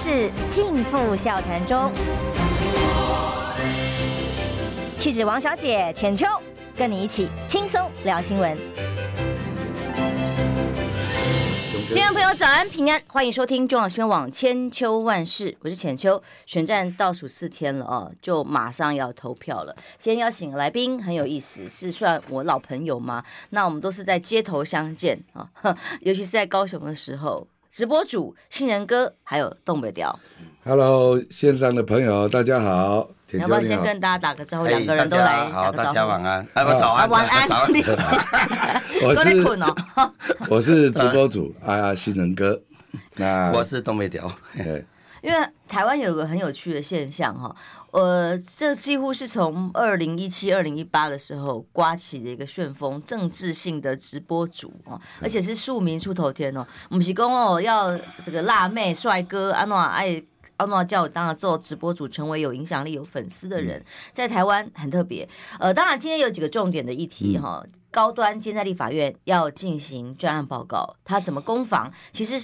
是尽付笑谈中。气质王小姐浅秋，跟你一起轻松聊新闻。听众朋友，早安平安，欢迎收听中广新闻网千秋万世，我是浅秋。选战倒数四天了哦，就马上要投票了。今天邀请来宾很有意思，是算我老朋友吗？那我们都是在街头相见啊，尤其是在高雄的时候。直播主新人哥还有东北调，Hello，线上的朋友大家好，要不要先跟大家打个招呼？两个人都来，好，大家晚安，啊，早安，晚安，早安，我是 我是直播主啊，新人哥，那我是东北调，因为台湾有个很有趣的现象哈。呃，这几乎是从二零一七、二零一八的时候刮起的一个旋风，政治性的直播主哦，而且是庶民出头天哦。不是公哦，要这个辣妹、帅哥安诺爱安诺叫我当了做直播主，成为有影响力、有粉丝的人，在台湾很特别。呃，当然今天有几个重点的议题哈。嗯高端今在立法院要进行专案报告，他怎么攻防？其实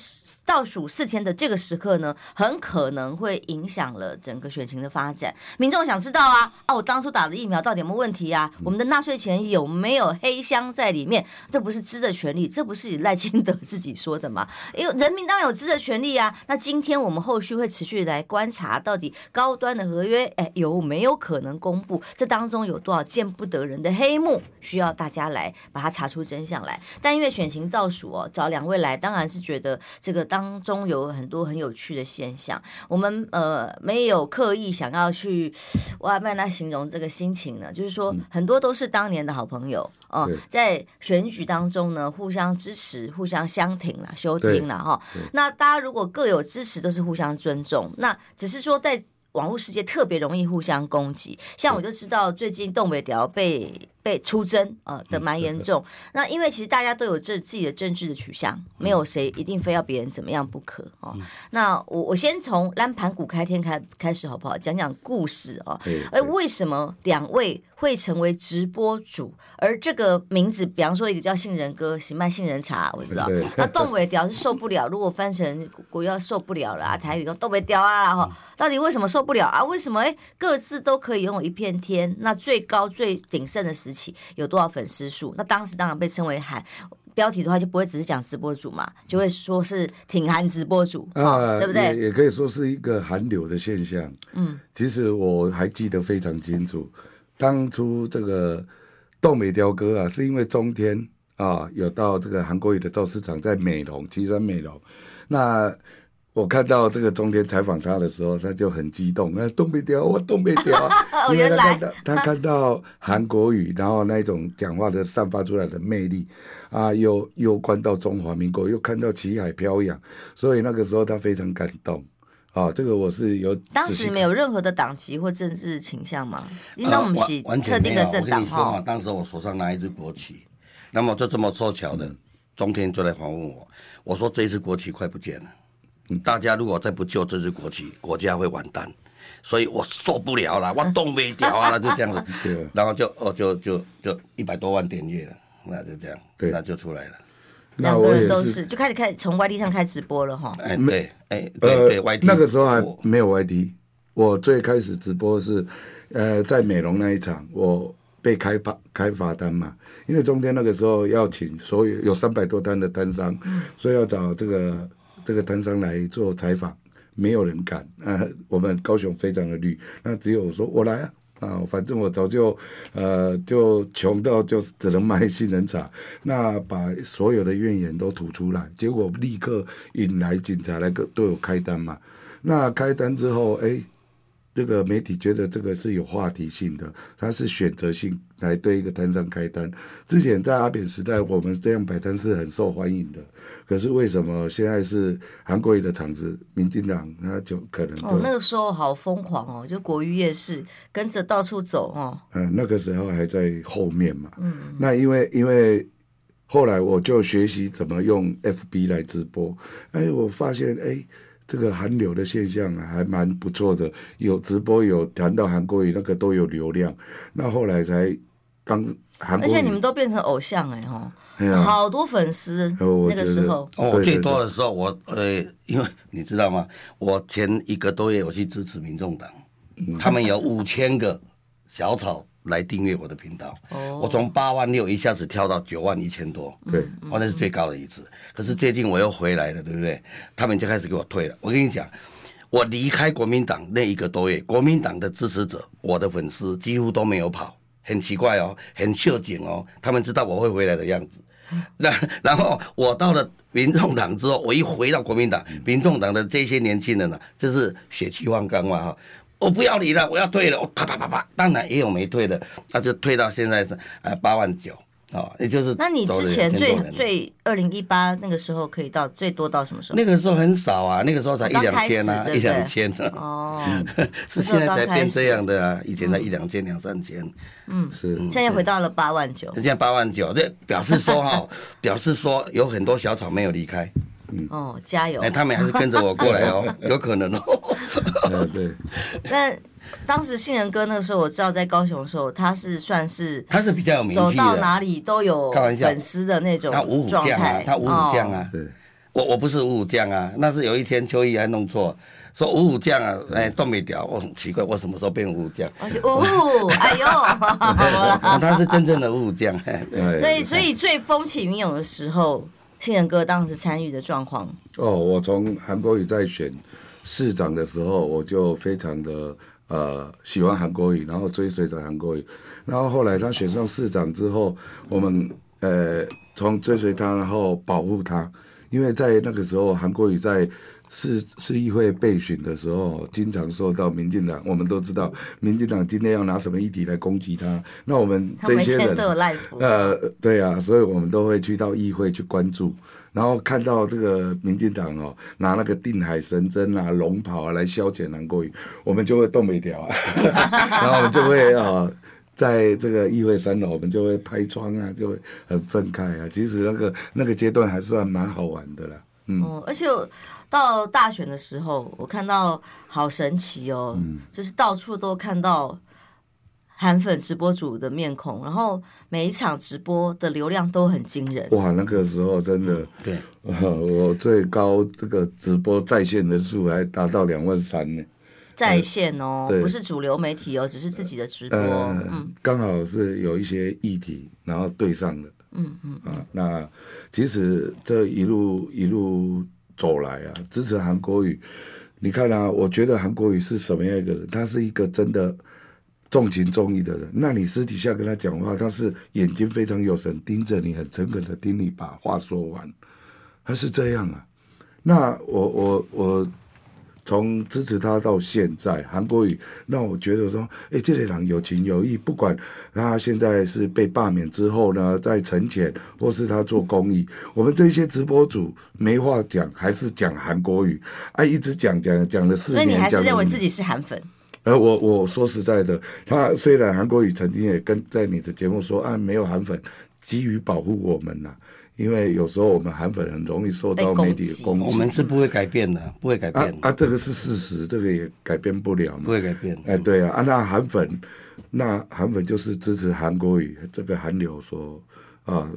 倒数四天的这个时刻呢，很可能会影响了整个选情的发展。民众想知道啊啊，我当初打的疫苗到底有没有问题啊？我们的纳税钱有没有黑箱在里面？这不是知的权利，这不是赖清德自己说的吗？因为人民当然有知的权利啊。那今天我们后续会持续来观察，到底高端的合约哎有没有可能公布？这当中有多少见不得人的黑幕，需要大家来把它查出真相来，但因为选情倒数哦，找两位来，当然是觉得这个当中有很多很有趣的现象。我们呃没有刻意想要去哇，慢来形容这个心情呢，就是说很多都是当年的好朋友哦，在选举当中呢互相支持、互相相挺了、休挺了哈。那大家如果各有支持，都是互相尊重。那只是说在网络世界特别容易互相攻击，像我就知道最近东北调被。被出征啊的蛮严重，那因为其实大家都有这自己的政治的取向，没有谁一定非要别人怎么样不可哦。那我我先从蓝盘古开天开开始好不好？讲讲故事哦。哎为什么两位会成为直播主？而这个名字，比方说一个叫杏仁哥，喜卖杏仁茶，我知道。那东北调是受不了，如果翻成国要受不了了，台语说东北调啊哈，到底为什么受不了啊？为什么哎各自都可以拥有一片天？那最高最鼎盛的时起有多少粉丝数？那当时当然被称为韩标题的话，就不会只是讲直播主嘛，就会说是挺韩直播主啊，哦、对不对？也，也可以说是一个韩流的现象。嗯，其实我还记得非常清楚，当初这个豆美雕哥啊，是因为中天啊有到这个韩国语的造市场在美浓旗山美容，那。我看到这个中天采访他的时候，他就很激动，那东北调，我东北调，因为他看到他看到韩国语，然后那种讲话的散发出来的魅力，啊，又又关到中华民国，又看到旗海飘扬，所以那个时候他非常感动。啊，这个我是有当时没有任何的党籍或政治倾向吗？因为我们是特定的政党哈。当时我手上拿一支国旗，那么就这么凑巧的，中天就来访问我，我说这一支国旗快不见了。大家如果再不救这支国旗，国家会完蛋，所以我受不了了，我动没掉啊，就这样子，然后就哦就就就一百多万点阅了，那就这样，对，那就出来了。两个人都是就开始开从 YT 上开直播了哈。哎，对，哎，对对，YT 那个时候还没有 YT，我最开始直播是呃在美容那一场，我被开罚开罚单嘛，因为中间那个时候要请所有有三百多单的单商，所以要找这个。这个摊商来做采访，没有人敢。啊，我们高雄非常的绿，那只有我说我来啊，啊，反正我早就，呃，就穷到就只能卖杏仁茶，那把所有的怨言都吐出来，结果立刻引来警察来个都有开单嘛。那开单之后，哎。这个媒体觉得这个是有话题性的，它是选择性来对一个摊商开单。之前在阿扁时代，我们这样摆摊是很受欢迎的。可是为什么现在是韩国瑜的场子，民进党那就可能哦，那个时候好疯狂哦，就国瑜夜市跟着到处走哦。嗯，那个时候还在后面嘛。嗯，那因为因为后来我就学习怎么用 FB 来直播，哎，我发现哎。这个韩流的现象啊，还蛮不错的。有直播，有谈到韩国语，那个都有流量。那后来才当韩国，而且你们都变成偶像哎哈，好多粉丝那个时候。哦，最多的时候我呃，因为你知道吗？我前一个多月我去支持民众党，他们有五千个小草来订阅我的频道，我从八万六一下子跳到九万一千多，对，哦，那是最高的一次。可是最近我又回来了，对不对？他们就开始给我退了。我跟你讲。我离开国民党那一个多月，国民党的支持者，我的粉丝几乎都没有跑，很奇怪哦，很秀景哦，他们知道我会回来的样子。那然后我到了民众党之后，我一回到国民党，民众党的这些年轻人呢，就是血气方刚嘛哈，我不要你了，我要退了，我啪啪啪啪，当然也有没退的，那就退到现在是呃八万九。哦，也就是那你之前最最二零一八那个时候可以到最多到什么时候？那个时候很少啊，那个时候才一两千啊，一两千啊。哦，是现在才变这样的啊，以前才一两千两三千。嗯，是。现在回到了八万九。现在八万九，这表示说哈，表示说有很多小草没有离开。嗯哦，加油！哎，他们还是跟着我过来哦，有可能哦。对。那。当时杏仁哥那个时候，我知道在高雄的时候，他是算是他是比较有名气，走到哪里都有粉丝的那种状态。他五虎将啊，他五虎将啊。对，我我不是五虎将啊，那是有一天秋意还弄错，说五虎将啊，哎，都没掉。我很奇怪，我什么时候变五虎将？五虎，哎呦，他是真正的五虎将。对，所以最风起云涌的时候，杏仁哥当时参与的状况。哦，我从韩国瑜在选市长的时候，我就非常的。呃，喜欢韩国瑜，然后追随着韩国瑜，然后后来他选上市长之后，我们呃从追随他，然后保护他，因为在那个时候韩国瑜在市市议会备选的时候，经常受到民进党，我们都知道民进党今天要拿什么议题来攻击他，那我们这些人呃对啊，所以我们都会去到议会去关注。然后看到这个民进党哦，拿那个定海神针啊、龙袍啊来消遣韩国瑜，我们就会动没掉啊，然后我们就会啊，在这个议会三楼，我们就会拍窗啊，就会很愤慨啊。其实那个那个阶段还算蛮好玩的啦，嗯。哦，而且到大选的时候，我看到好神奇哦，嗯、就是到处都看到。韩粉直播主的面孔，然后每一场直播的流量都很惊人。哇，那个时候真的，对，我最高这个直播在线的数还达到两万三呢。在线哦，不是主流媒体哦，只是自己的直播。嗯，刚好是有一些议题，然后对上了。嗯嗯啊，那其实这一路一路走来啊，支持韩国瑜。你看啊，我觉得韩国瑜是什么样一个人？他是一个真的。重情重义的人，那你私底下跟他讲话，他是眼睛非常有神，盯着你，很诚恳的听你把话说完，他是这样啊。那我我我从支持他到现在，韩国瑜，那我觉得说，哎、欸，这类人有情有义，不管他现在是被罢免之后呢，在惩前，或是他做公益，我们这些直播主没话讲，还是讲韩国语，哎、啊，一直讲讲讲了四年，所以你还是认为自己是韩粉？呃，我我说实在的，他虽然韩国语曾经也跟在你的节目说啊，没有韩粉，基于保护我们呐、啊，因为有时候我们韩粉很容易受到媒体的攻击，我们是不会改变的，不会改变啊啊，这个是事实，这个也改变不了嘛，不会改变。哎，对啊，啊，那韩粉，那韩粉就是支持韩国语这个韩流所啊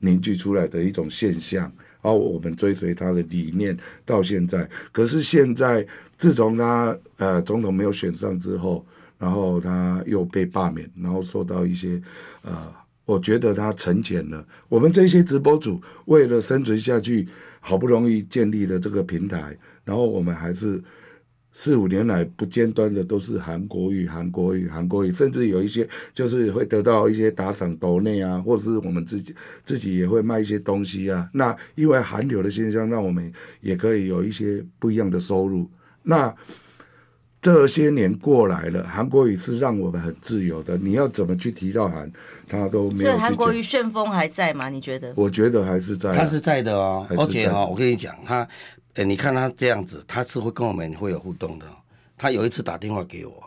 凝聚出来的一种现象。然后我们追随他的理念到现在，可是现在自从他呃总统没有选上之后，然后他又被罢免，然后受到一些呃，我觉得他沉潜了。我们这些直播主为了生存下去，好不容易建立了这个平台，然后我们还是。四五年来不间断的都是韩国语、韩国语、韩国语，甚至有一些就是会得到一些打赏、抖内啊，或是我们自己自己也会卖一些东西啊。那因为韩流的现象，让我们也可以有一些不一样的收入。那这些年过来了，韩国语是让我们很自由的。你要怎么去提到韩，他都没有。所以韩国瑜旋风还在吗？你觉得？我觉得还是在，他是在的哦。而且哈，我跟你讲他。哎，你看他这样子，他是会跟我们会有互动的。他有一次打电话给我，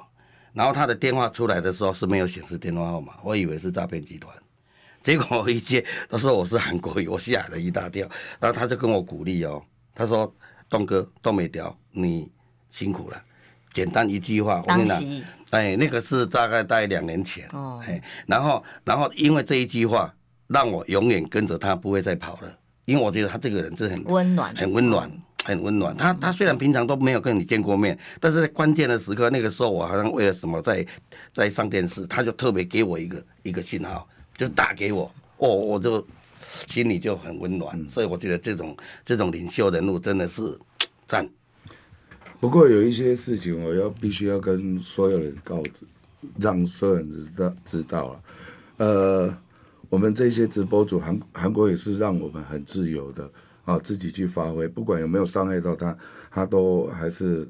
然后他的电话出来的时候是没有显示电话号码，我以为是诈骗集团。结果我一接，他说我是韩国瑜，我吓了一大跳。然后他就跟我鼓励哦，他说：“东哥都没掉，你辛苦了，简单一句话，我跟你讲，哎，那个是大概在两年前，哦，哎，然后然后因为这一句话，让我永远跟着他，不会再跑了，因为我觉得他这个人是很温暖，很温暖，很温暖。他他虽然平常都没有跟你见过面，但是在关键的时刻，那个时候我好像为了什么在在上电视，他就特别给我一个一个信号，就打给我，哦，我就心里就很温暖。所以我觉得这种这种领袖人物真的是赞。不过有一些事情，我要必须要跟所有人告知，让所有人知道知道了。呃，我们这些直播主韩韩国也是让我们很自由的啊，自己去发挥，不管有没有伤害到他，他都还是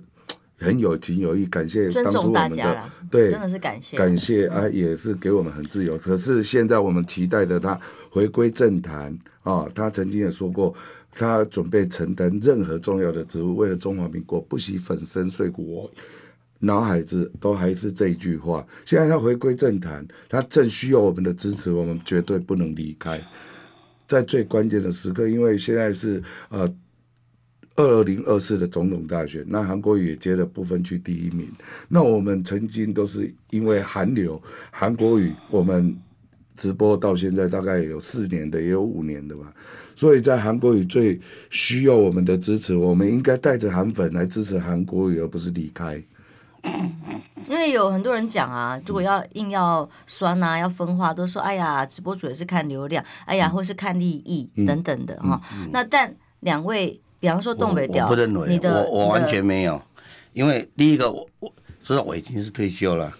很有情有义。感谢当初我们的对，真的是感谢感谢啊，也是给我们很自由。可是现在我们期待着他回归政坛啊，他曾经也说过。他准备承担任何重要的职务，为了中华民国不惜粉身碎骨。我脑海子都还是这一句话。现在他回归政坛，他正需要我们的支持，我们绝对不能离开。在最关键的时刻，因为现在是呃二零二四的总统大选，那韩国瑜也接了部分区第一名。那我们曾经都是因为韩流、韩国瑜，我们直播到现在大概有四年的，也有五年的吧。所以在韩国语最需要我们的支持，我们应该带着韩粉来支持韩国语，而不是离开。因为有很多人讲啊，如果要硬要酸啊，要分化，都说哎呀，直播主也是看流量，哎呀，或是看利益等等的哈。那但两位，比方说东北调，我不认为，你的我我完全没有，因为第一个我我知道我已经是退休了。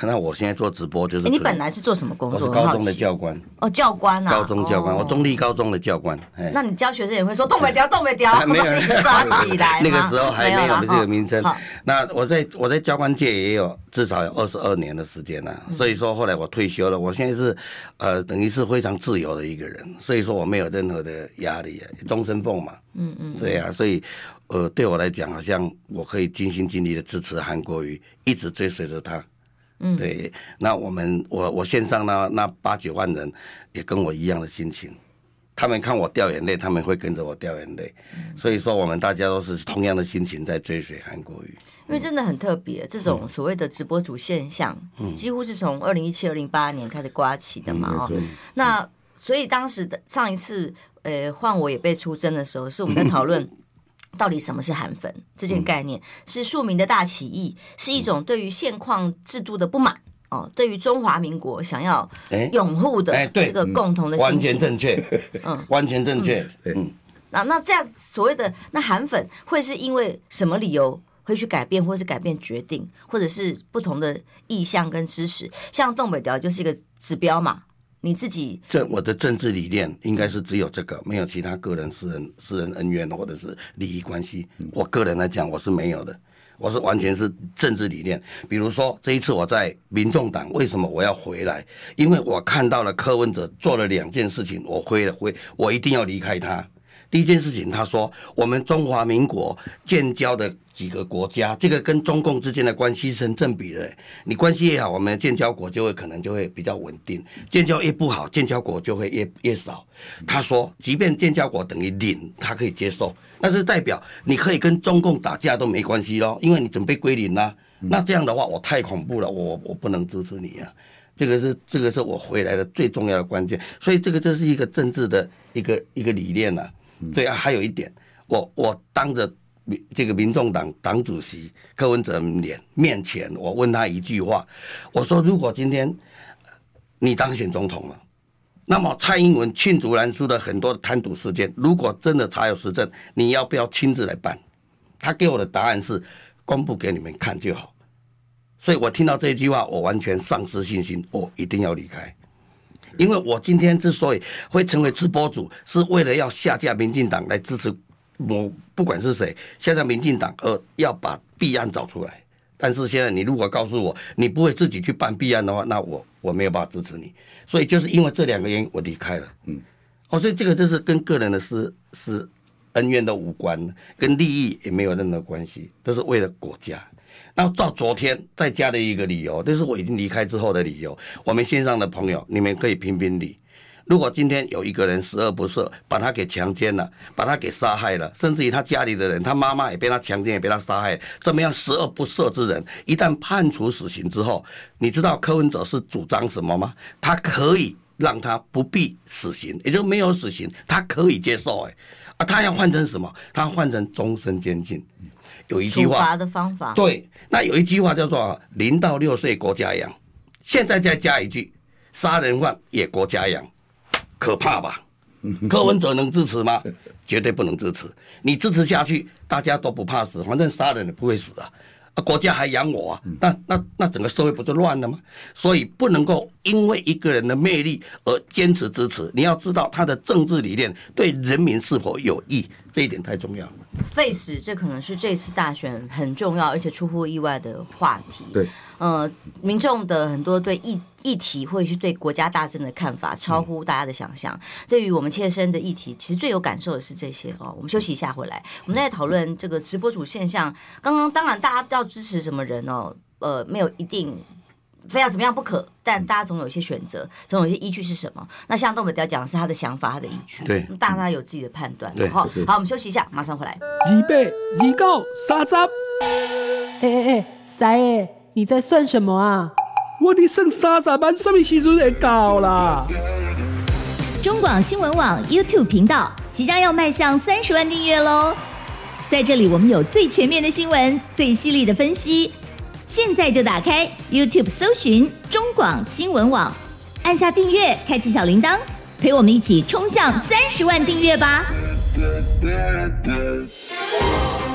那我现在做直播就是。你本来是做什么工作？我是高中的教官。哦，教官啊。高中教官，我中立高中的教官。那你教学生也会说动北调，动北调，没有 人抓起来。那个时候还没有这个名称。那我在我在教官界也有至少有二十二年的时间了，所以说后来我退休了，我现在是呃等于是非常自由的一个人，所以说我没有任何的压力，终身俸嘛。嗯嗯。对呀，所以呃对我来讲，好像我可以尽心尽力的支持韩国瑜，一直追随着他。嗯，对，那我们我我线上呢那八九万人也跟我一样的心情，他们看我掉眼泪，他们会跟着我掉眼泪，嗯、所以说我们大家都是同样的心情在追随韩国瑜，因为真的很特别，这种所谓的直播主现象，嗯、几乎是从二零一七、二零一八年开始刮起的嘛，哦、嗯，那所以当时的上一次，呃，换我也被出征的时候，是我们在讨论。到底什么是韩粉？这件概念是庶民的大起义，是一种对于现况制度的不满哦，对于中华民国想要拥护的这个共同的心情，完全正确，嗯，完全正确，嗯。那那这样所谓的那韩粉会是因为什么理由会去改变，或是改变决定，或者是不同的意向跟支持？像东北调就是一个指标嘛。你自己这我的政治理念应该是只有这个，没有其他个人私人私人恩怨或者是利益关系。我个人来讲，我是没有的，我是完全是政治理念。比如说这一次我在民众党，为什么我要回来？因为我看到了柯文哲做了两件事情，我回了回，我一定要离开他。第一件事情，他说我们中华民国建交的几个国家，这个跟中共之间的关系是成正比的。你关系越好，我们的建交国就会可能就会比较稳定；建交越不好，建交国就会越越少。他说，即便建交国等于零，他可以接受，那是代表你可以跟中共打架都没关系咯，因为你准备归零啦。那这样的话，我太恐怖了，我我不能支持你啊。这个是这个是我回来的最重要的关键，所以这个就是一个政治的一个一个理念了。所以还有一点，我我当着这个民众党党主席柯文哲脸面前，我问他一句话，我说：如果今天你当选总统了，那么蔡英文罄竹难书的很多贪渎事件，如果真的查有实证，你要不要亲自来办？他给我的答案是公布给你们看就好。所以我听到这句话，我完全丧失信心，我一定要离开。因为我今天之所以会成为直播主，是为了要下架民进党来支持我，不管是谁下架民进党，而要把弊案找出来。但是现在你如果告诉我你不会自己去办弊案的话，那我我没有办法支持你。所以就是因为这两个原因，我离开了。嗯，哦，所以这个就是跟个人的私私恩怨都无关，跟利益也没有任何关系，都是为了国家。那到昨天再加的一个理由，这是我已经离开之后的理由。我们线上的朋友，你们可以评评理。如果今天有一个人十恶不赦，把他给强奸了，把他给杀害了，甚至于他家里的人，他妈妈也被他强奸，也被他杀害，这么样十恶不赦之人，一旦判处死刑之后，你知道柯文哲是主张什么吗？他可以让他不必死刑，也就没有死刑，他可以接受。哎，啊，他要换成什么？他换成终身监禁。有一句话，处罚的方法。对，那有一句话叫做“零到六岁国家养”，现在再加一句，杀人犯也国家养。可怕吧？柯文哲能支持吗？绝对不能支持。你支持下去，大家都不怕死，反正杀人也不会死啊。啊，国家还养我啊？那那那整个社会不就乱了吗？所以不能够因为一个人的魅力而坚持支持。你要知道他的政治理念对人民是否有益，这一点太重要了。Face，，这可能是这次大选很重要而且出乎意外的话题。对。呃，民众的很多对议议题或者是对国家大政的看法，超乎大家的想象。嗯、对于我们切身的议题，其实最有感受的是这些哦。我们休息一下，回来我们再讨论这个直播主现象。刚刚当然大家要支持什么人哦，呃，没有一定非要怎么样不可，但大家总有一些选择，总有一些依据是什么？那像东北雕讲的是他的想法，他的依据，对，大家有自己的判断。好，好，我们休息一下，马上回来。二八二九三十，哎哎哎，三诶。你在算什么啊？我的剩三十万，什么时阵会到啦？中广新闻网 YouTube 频道即将要迈向三十万订阅喽！在这里，我们有最全面的新闻，最犀利的分析。现在就打开 YouTube 搜寻中广新闻网，按下订阅，开启小铃铛，陪我们一起冲向三十万订阅吧！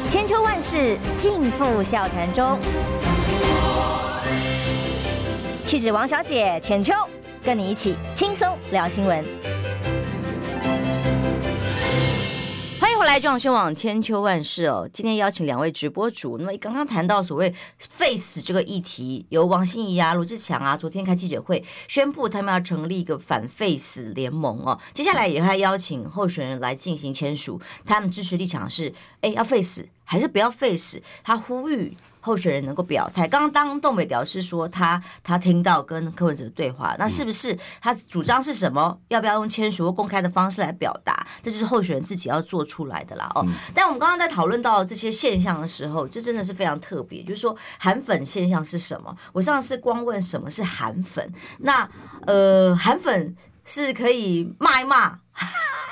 千秋万世尽付笑谈中。气质王小姐浅秋，跟你一起轻松聊新闻。回来，撞胸网千秋万世哦。今天邀请两位直播主，那么刚刚谈到所谓废死这个议题，由王心怡啊、罗志强啊，昨天开记者会宣布他们要成立一个反废死联盟哦。接下来也会邀请候选人来进行签署，他们支持立场是：哎，要废死还是不要废死？他呼吁。候选人能够表态。刚刚当东北表示说他他听到跟柯文哲的对话，那是不是他主张是什么？要不要用签署或公开的方式来表达？这就是候选人自己要做出来的啦。哦，但我们刚刚在讨论到这些现象的时候，这真的是非常特别。就是说韩粉现象是什么？我上次光问什么是韩粉，那呃，韩粉是可以骂一骂。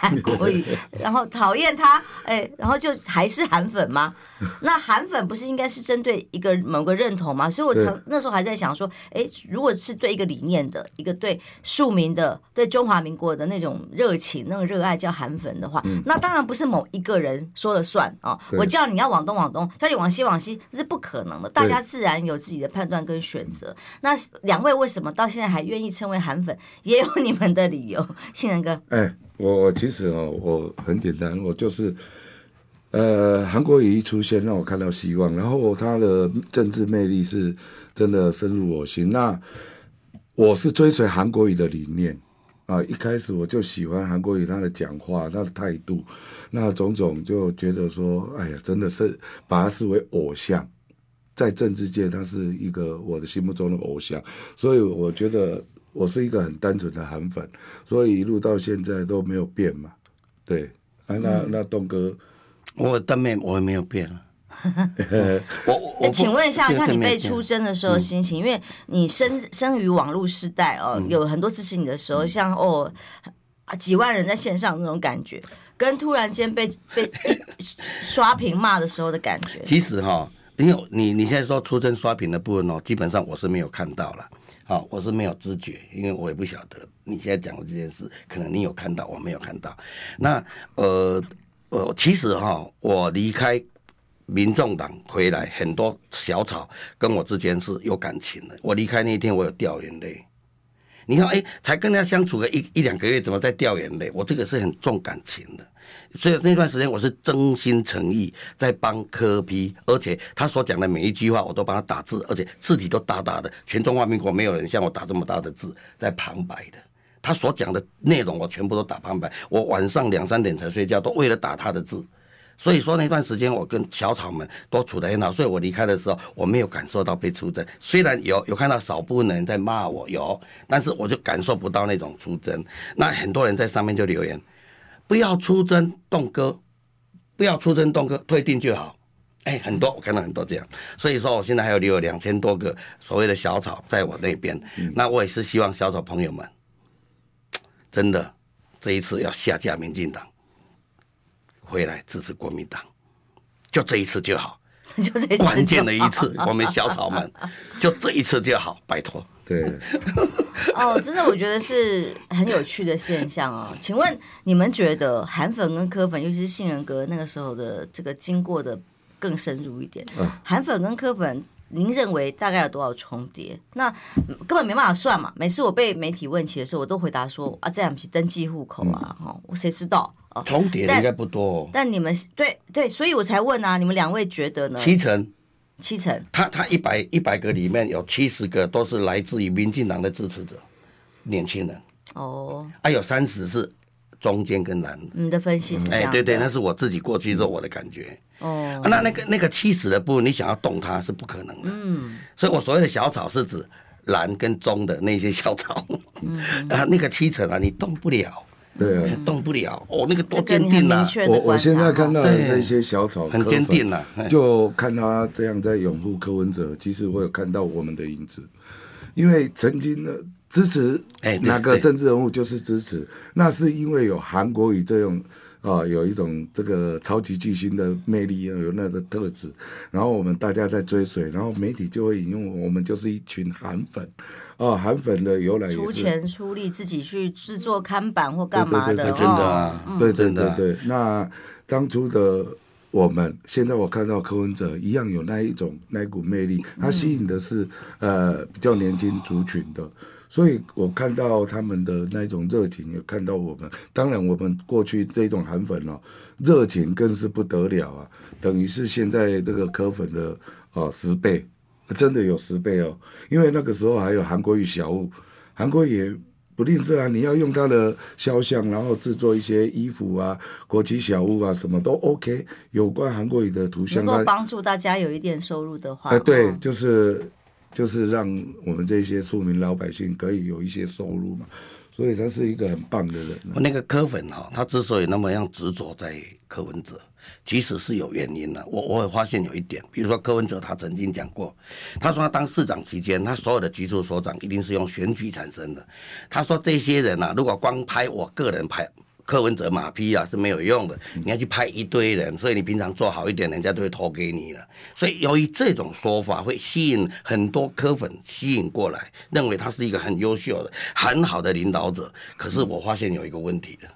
韩国语，然后讨厌他，哎、欸，然后就还是韩粉吗？那韩粉不是应该是针对一个某个认同吗？所以我曾那时候还在想说，哎、欸，如果是对一个理念的一个对庶民的对中华民国的那种热情、那种热爱叫韩粉的话，那当然不是某一个人说了算啊。我叫你要往东往东，叫你往西往西，这是不可能的。大家自然有自己的判断跟选择。那两位为什么到现在还愿意称为韩粉？也有你们的理由，信仁哥。哎、欸。我其实哦，我很简单，我就是，呃，韩国瑜一出现，让我看到希望，然后他的政治魅力是真的深入我心。那我是追随韩国瑜的理念啊，一开始我就喜欢韩国瑜他的讲话，他的态度，那种种就觉得说，哎呀，真的是把他视为偶像，在政治界他是一个我的心目中的偶像，所以我觉得。我是一个很单纯的韩粉，所以一路到现在都没有变嘛。对，啊，那那东哥，我当面我也没有变 啊。我我请问一下，像你被出征的时候心情，因为你生生于网络时代哦，有很多支持你的时候，像哦几万人在线上那种感觉，跟突然间被被 刷屏骂的时候的感觉。其实哈，因为你你现在说出征刷屏的部分哦，基本上我是没有看到了。啊，我是没有知觉，因为我也不晓得你现在讲的这件事，可能你有看到，我没有看到。那呃呃，其实哈，我离开民众党回来，很多小草跟我之间是有感情的。我离开那一天，我有掉眼泪。你看，哎，才跟他相处个一一两个月，怎么在掉眼泪？我这个是很重感情的。所以那段时间我是真心诚意在帮柯 P，而且他所讲的每一句话我都帮他打字，而且字体都大大的。全中华民国没有人像我打这么大的字在旁白的。他所讲的内容我全部都打旁白，我晚上两三点才睡觉，都为了打他的字。所以说那段时间我跟小草们都处得很好，所以我离开的时候我没有感受到被出征，虽然有有看到少部分人在骂我有，但是我就感受不到那种出征。那很多人在上面就留言，不要出征栋哥，不要出征栋哥，退订就好。哎，很多我看到很多这样，所以说我现在还有留有两千多个所谓的小草在我那边，嗯、那我也是希望小草朋友们，真的这一次要下架民进党。回来支持国民党，就这一次就好，就这次关键的一次，我们小草们就这一次就好，拜托。对，哦，真的，我觉得是很有趣的现象哦。请问你们觉得韩粉跟柯粉，尤其是杏仁革那个时候的这个经过的更深入一点？韩粉跟柯粉。您认为大概有多少重叠？那根本没办法算嘛。每次我被媒体问起的时候，我都回答说啊，这样不是登记户口啊，哈、嗯，我谁知道？重叠应该不多、哦但。但你们对对，所以我才问啊，你们两位觉得呢？七成，七成。他他一百一百个里面有七十个都是来自于民进党的支持者，年轻人。哦。还、啊、有三十是中间跟蓝。你的分析是这样？哎，对对，那是我自己过去之后我的感觉。哦、啊，那那个那个七十的部分，你想要动它是不可能的。嗯，所以我所谓的小草是指蓝跟棕的那些小草。嗯，啊，那个七成啊，你动不了。对啊，动不了。哦，那个多坚定啊！我我现在看到的这些小草很坚定啊，就看他这样在拥护柯文哲，其实我有看到我们的影子，因为曾经的支持哪个政治人物就是支持，那是因为有韩国语这种。啊，有一种这个超级巨星的魅力，有那个特质，然后我们大家在追随，然后媒体就会引用我们就是一群韩粉，啊，韩粉的由来也是出钱出力自己去制作看板或干嘛的，对对对真的啊，对对对对。那当初的我们，现在我看到柯文哲一样有那一种那一股魅力，他吸引的是呃比较年轻族群的。所以我看到他们的那种热情，也看到我们。当然，我们过去这种韩粉哦，热情更是不得了啊，等于是现在这个柯粉的哦十倍，真的有十倍哦。因为那个时候还有韩国语小物，韩国瑜也不吝啬啊，你要用他的肖像，然后制作一些衣服啊、国旗小物啊，什么都 OK。有关韩国语的图像，能够帮助大家有一点收入的话，哎，对，就是。就是让我们这些庶民老百姓可以有一些收入嘛，所以他是一个很棒的人。那个柯粉哈，他之所以那么样执着在柯文哲，其实是有原因的。我我也发现有一点，比如说柯文哲他曾经讲过，他说他当市长期间，他所有的局处所长一定是用选举产生的。他说这些人啊，如果光拍我个人拍。柯文哲马屁啊是没有用的，你要去拍一堆人，所以你平常做好一点，人家都会投给你了。所以由于这种说法会吸引很多柯粉吸引过来，认为他是一个很优秀的、很好的领导者。可是我发现有一个问题的，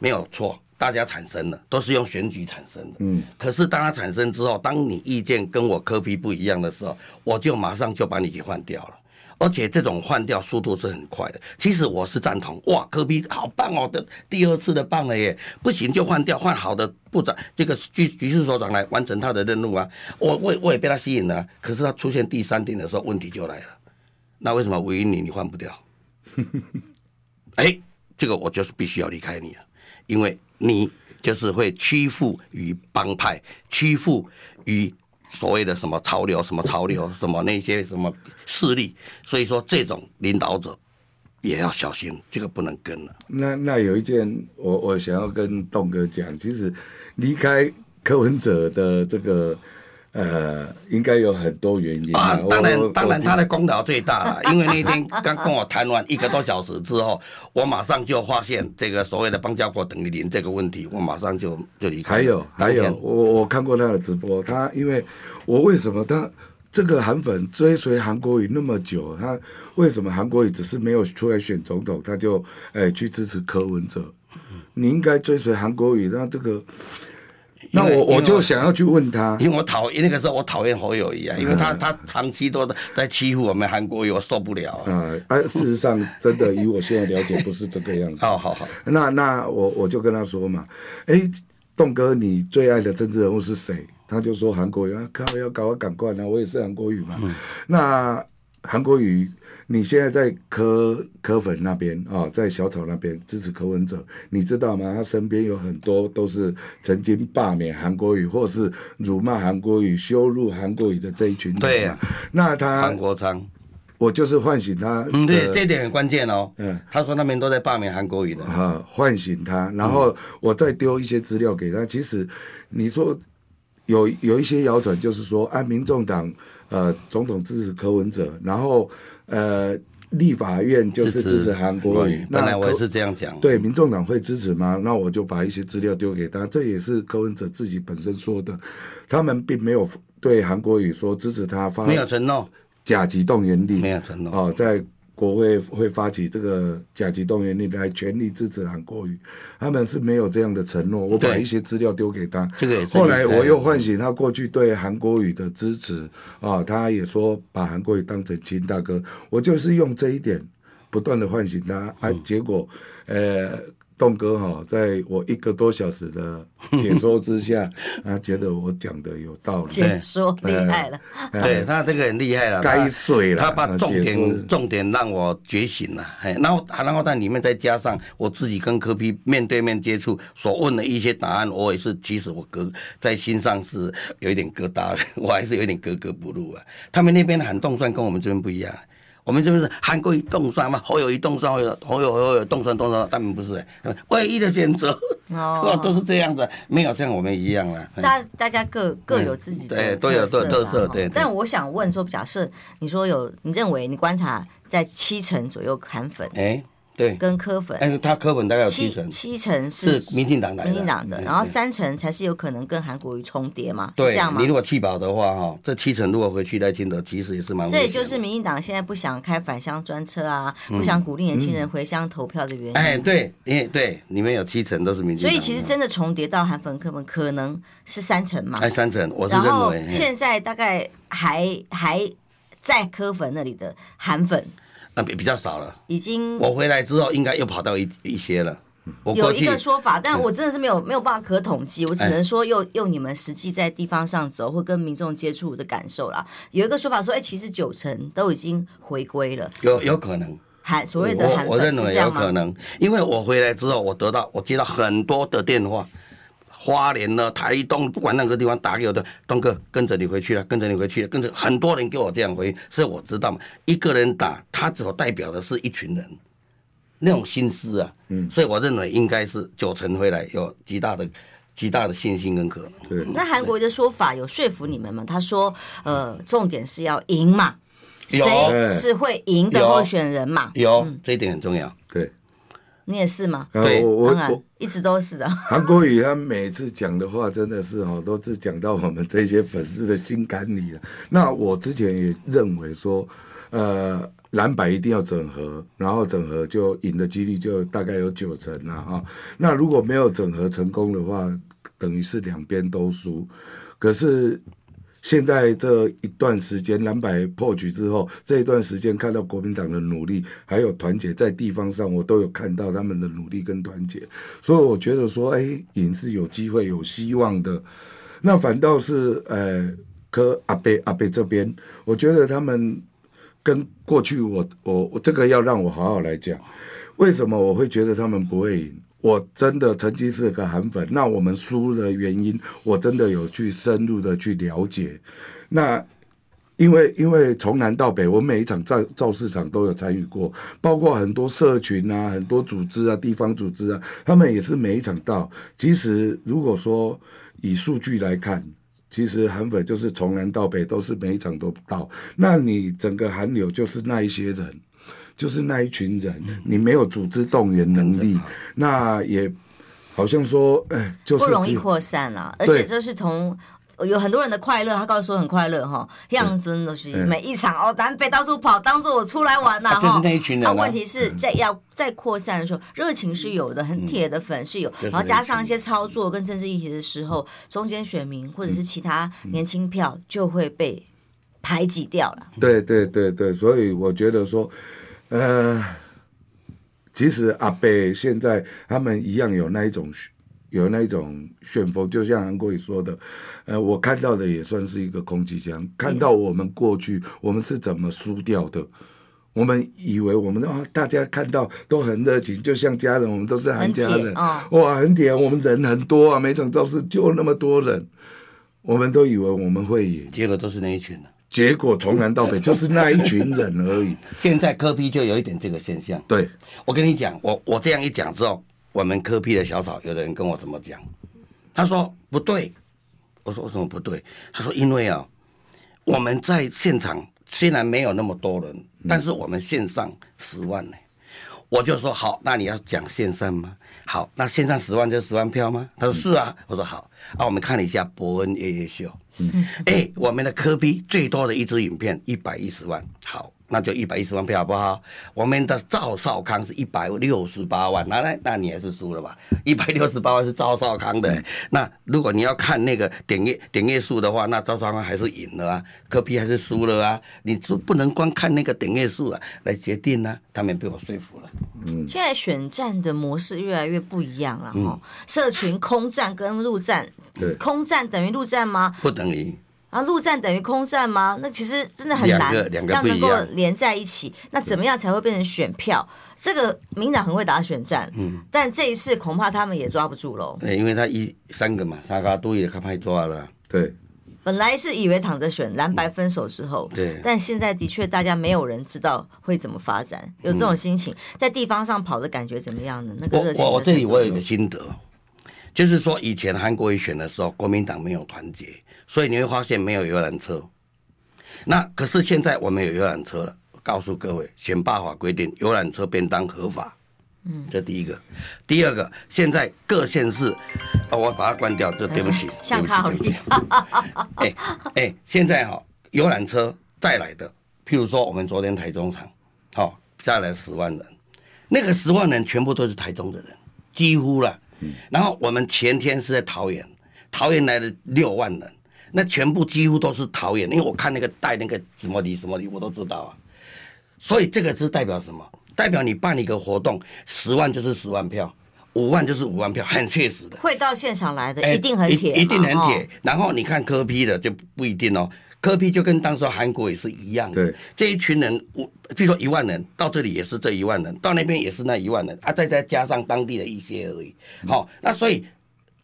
没有错，大家产生的都是用选举产生的。嗯。可是当他产生之后，当你意见跟我柯批不一样的时候，我就马上就把你给换掉了。而且这种换掉速度是很快的。其实我是赞同，哇，科比好棒哦，的第二次的棒了耶，不行就换掉，换好的部长，这个局局处所长来完成他的任务啊。我我我也被他吸引了，可是他出现第三点的时候，问题就来了。那为什么唯一你你换不掉？哎，这个我就是必须要离开你了，因为你就是会屈服于帮派，屈服于。所谓的什么潮流，什么潮流，什么那些什么势力，所以说这种领导者也要小心，这个不能跟了。那那有一件，我我想要跟栋哥讲，其实离开柯文哲的这个。呃，应该有很多原因啊。当然，当然，他的功劳最大了，因为那天刚跟我谈完一个多小时之后，我马上就发现这个所谓的邦交国等于零这个问题，我马上就就离开。还有，还有，我我看过他的直播，他因为我为什么他这个韩粉追随韩国瑜那么久，他为什么韩国瑜只是没有出来选总统，他就哎去支持柯文哲？你应该追随韩国瑜，那这个。那我我就想要去问他，因为我讨厌那个时候我讨厌侯友谊啊，因为他他长期都在欺负我们韩国瑜，我受不了啊。啊，哎，事实上真的以我现在了解不是这个样子。好好好，那那我我就跟他说嘛，哎、欸，栋哥，你最爱的政治人物是谁？他就说韩国瑜啊，靠，要搞我赶快啊，我也是韩国瑜嘛。嗯、那韩国瑜。你现在在柯柯粉那边啊、哦，在小草那边支持柯文哲，你知道吗？他身边有很多都是曾经罢免韩国瑜，或是辱骂韩国瑜、羞辱韩国瑜的这一群人。对呀、啊，那他韩国昌，我就是唤醒他。嗯，对，这一点很关键哦。嗯，他说那边都在罢免韩国瑜的。啊，唤醒他，然后我再丢一些资料给他。嗯、其实你说有有一些谣传，就是说啊民众党呃总统支持柯文哲，然后。呃，立法院就是支持韩国瑜。本来我也是这样讲。对，民众党会支持吗？那我就把一些资料丢给他。这也是柯文哲自己本身说的，他们并没有对韩国瑜说支持他发，没有承诺甲级动员令，没有承诺哦，在。国会会发起这个甲级动员令来全力支持韩国瑜，他们是没有这样的承诺。我把一些资料丢给他，这个。后来我又唤醒他过去对韩国瑜的支持啊，他也说把韩国瑜当成亲大哥。我就是用这一点不断的唤醒他，啊，结果呃。栋哥哈，在我一个多小时的解说之下，他觉得我讲的有道理。解说厉害了，对他这个很厉害了。该睡了，他把重点重点让我觉醒了。哎，然后然后在里面再加上我自己跟科比面对面接触所问的一些答案，我也是其实我哥在心上是有一点疙瘩的，我还是有点格格不入啊。他们那边喊动算跟我们这边不一样。我们这边是韩国瑜动算嘛，侯友一动算，侯友侯友动算动算，他们不是唯一的选择 哦，都是这样子，没有像我们一样了。大大家各各有自己的对，都有特特色对。但我想问说，假设你说有，你认为你观察在七成左右韩粉，哎。对，跟柯粉，哎，他柯粉大概有七成，七成是民进党的，民进党的，然后三成才是有可能跟韩国瑜重叠嘛？对，是这样吗？你如果弃保的话，哈，这七成如果回去赖清德，其实也是蛮。这也就是民进党现在不想开返乡专车啊，不想鼓励年轻人回乡投票的原因。哎，对，因为对，里面有七成都是民进党。所以其实真的重叠到韩粉柯粉，可能是三成嘛？哎，三成，我是认为。现在大概还还在柯粉那里的韩粉。啊，比比较少了，已经。我回来之后，应该又跑到一一些了。有一个说法，但我真的是没有没有办法可统计，我只能说用用你们实际在地方上走或跟民众接触的感受啦。有一个说法说，哎，其实九成都已经回归了。有有可能，韩所谓的韩粉我，我认为有可能，因为我回来之后，我得到我接到很多的电话。花莲呢，台东，不管那个地方打给我的，东哥跟着你回去了，跟着你回去了，跟着很多人给我这样回，所以我知道嘛，一个人打，他所代表的是一群人，那种心思啊，嗯，所以我认为应该是九成回来，有极大的、极大的信心跟可能。对，那韩国的说法有说服你们吗？他说，呃，重点是要赢嘛，谁是会赢的候选人嘛？有，这一点很重要，对。你也是吗？对，我我我一直都是的。韩国瑜他每次讲的话真的是哦，都是讲到我们这些粉丝的心坎里了。那我之前也认为说，呃，蓝白一定要整合，然后整合就赢的几率就大概有九成了哈。那如果没有整合成功的话，等于是两边都输。可是。现在这一段时间蓝白破局之后，这一段时间看到国民党的努力，还有团结在地方上，我都有看到他们的努力跟团结，所以我觉得说，哎，赢是有机会、有希望的。那反倒是，呃，柯阿贝阿贝这边，我觉得他们跟过去我我我这个要让我好好来讲，为什么我会觉得他们不会赢？我真的曾经是个韩粉，那我们输的原因，我真的有去深入的去了解。那因为因为从南到北，我每一场造造市场都有参与过，包括很多社群啊、很多组织啊、地方组织啊，他们也是每一场到。其实如果说以数据来看，其实韩粉就是从南到北都是每一场都到。那你整个韩流就是那一些人。就是那一群人，你没有组织动员能力，那也好像说，哎，就是不容易扩散啊。而且就是同有很多人的快乐，他告诉说很快乐哈，样真的是每一场哦，南北到处跑，当做我出来玩呐哈。就是那一群人。那问题是在要再扩散的时候，热情是有的，很铁的粉是有，然后加上一些操作跟政治议题的时候，中间选民或者是其他年轻票就会被排挤掉了。对对对对，所以我觉得说。呃，其实阿贝现在他们一样有那一种有那一种旋风，就像韩国语说的，呃，我看到的也算是一个空气枪，看到我们过去我们是怎么输掉的。我们以为我们啊，大家看到都很热情，就像家人，我们都是韩家人，哦、哇，很甜，我们人很多啊，每场造势就那么多人，我们都以为我们会赢，结果都是那一群，结果从南到北就是那一群人而已。现在科批就有一点这个现象。对，我跟你讲，我我这样一讲之后，我们科批的小草，有的人跟我怎么讲？他说不对，我说为什么不对？他说因为啊，我们在现场。虽然没有那么多人，但是我们线上十万呢，我就说好，那你要讲线上吗？好，那线上十万就十万票吗？他说是啊，我说好，啊，我们看了一下伯恩夜夜秀，嗯，哎，我们的科比最多的一支影片一百一十万，好。那就一百一十万票好不好？我们的赵少康是一百六十八万，那那那你还是输了吧？一百六十八万是赵少康的。那如果你要看那个点阅点阅数的话，那赵少康还是赢了啊，科比还是输了啊。你就不能光看那个点阅数啊来决定呢、啊？他们被我说服了。嗯，现在选战的模式越来越不一样了哈、嗯。社群空战跟陆战，空战等于陆战吗？不等于。啊，陆战等于空战吗？那其实真的很难，两个两个能够连在一起。那怎么样才会变成选票？这个民党很会打选战，嗯，但这一次恐怕他们也抓不住喽。对，因为他一三个嘛，沙卡都也他派抓了。对，本来是以为躺着选蓝白分手之后，对，但现在的确大家没有人知道会怎么发展，有这种心情，在地方上跑的感觉怎么样呢？那个热情。我我这里我有一个心得，就是说以前韩国瑜选的时候，国民党没有团结。所以你会发现没有游览车，那可是现在我们有游览车了。告诉各位，选罢法规定游览车便当合法，嗯，这第一个。第二个，现在各县市，哦，我把它关掉，这对不起，像卡对不起。哎哎，现在哈游览车再来的，譬如说我们昨天台中场，好再来十万人，那个十万人全部都是台中的人，几乎了。然后我们前天是在桃园，桃园来了六万人。那全部几乎都是桃园，因为我看那个带那个什么礼什么礼，我都知道啊。所以这个是代表什么？代表你办一个活动，十万就是十万票，五万就是五万票，很确实的。会到现场来的一定很铁，一定很铁。然后你看柯 P 的就不一定哦，柯 P 就跟当时韩国也是一样的。对，这一群人，我比如说一万人到这里也是这一万人，到那边也是那一万人，啊，再再加上当地的一些而已。好，那所以。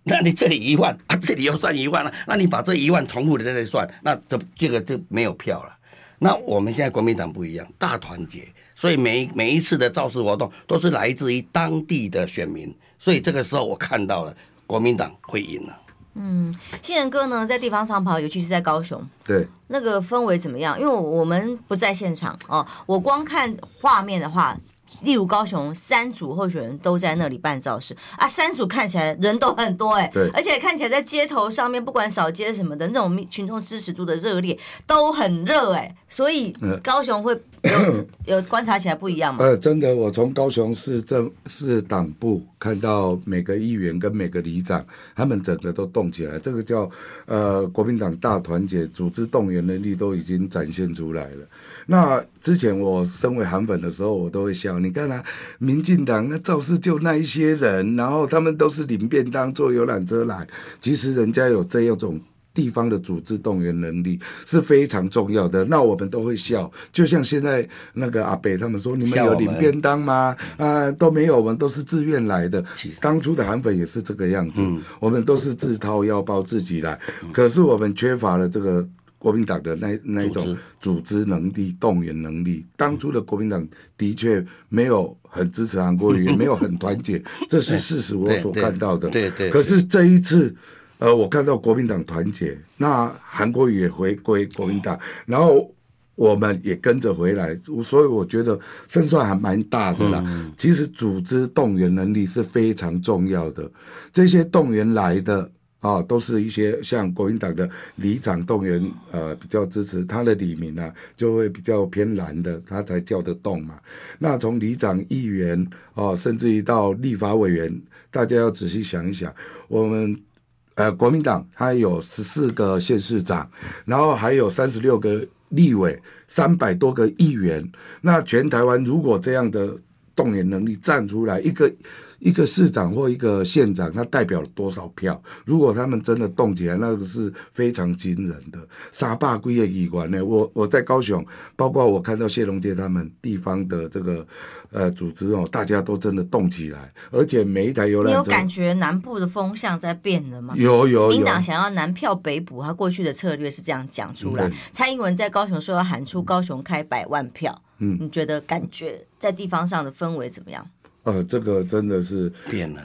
那你这里一万啊，这里又算一万了，那你把这一万重复的再算，那这这个就没有票了。那我们现在国民党不一样，大团结，所以每一每一次的造势活动都是来自于当地的选民，所以这个时候我看到了国民党会赢了。嗯，新人哥呢，在地方上跑，尤其是在高雄，对那个氛围怎么样？因为我们不在现场哦，我光看画面的话。例如高雄三组候选人都在那里办造势啊，三组看起来人都很多哎、欸，对，而且看起来在街头上面，不管扫街什么的，那种群众支持度的热烈都很热哎、欸，所以高雄会有 有观察起来不一样吗？呃，真的，我从高雄市政市党部看到每个议员跟每个里长，他们整个都动起来，这个叫呃国民党大团结，组织动员能力都已经展现出来了。那之前我身为韩粉的时候，我都会笑。你看啊，民进党那造势就那一些人，然后他们都是领便当坐游览车来。其实人家有这样种地方的组织动员能力是非常重要的。那我们都会笑，就像现在那个阿北他们说，你们有领便当吗？啊，都没有，我们都是自愿来的。当初的韩粉也是这个样子，我们都是自掏腰包自己来。可是我们缺乏了这个。国民党的那那一种组织能力、动员能力，当初的国民党的确没有很支持韩国瑜，也没有很团结，这是事实，我所看到的。对对。可是这一次，呃，我看到国民党团结，那韩国瑜也回归国民党，然后我们也跟着回来，所以我觉得胜算还蛮大的啦。其实组织动员能力是非常重要的，这些动员来的。啊、都是一些像国民党的里长动员，呃，比较支持他的里民呢、就会比较偏蓝的，他才叫得动嘛。那从里长、议员，哦，甚至于到立法委员，大家要仔细想一想，我们呃国民党它有十四个县市长，然后还有三十六个立委，三百多个议员，那全台湾如果这样的动员能力站出来，一个一个市长或一个县长，他代表了多少票？如果他们真的动起来，那个是非常惊人的。三百几个议员呢？我我在高雄，包括我看到谢龙介他们地方的这个呃组织哦，大家都真的动起来，而且每一台游览车，你有感觉南部的风向在变了吗？有有有。民党想要南票北补，他过去的策略是这样讲出来。嗯、蔡英文在高雄说要喊出高雄开百万票，嗯，你觉得感觉在地方上的氛围怎么样？呃，这个真的是变了，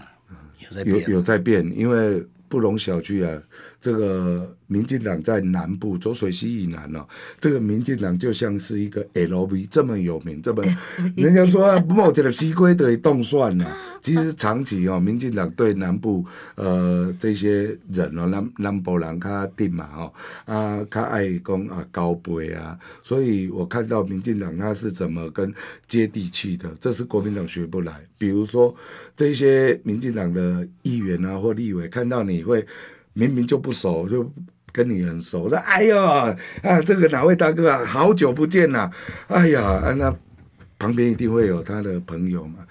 有在变，有有在变，因为不容小觑啊。这个民进党在南部浊水溪以南哦，这个民进党就像是一个 LV 这么有名，这么 人家说某一个西瓜都会冻蒜呢。其实长期哦，民进党对南部呃这些人哦，南南部人较定嘛哦，啊较爱讲啊高杯啊，所以我看到民进党他是怎么跟接地气的，这是国民党学不来。比如说这些民进党的议员啊或立委看到你会。明明就不熟，就跟你很熟。那哎呦啊，这个哪位大哥啊？好久不见呐！哎呀，那旁边一定会有他的朋友嘛。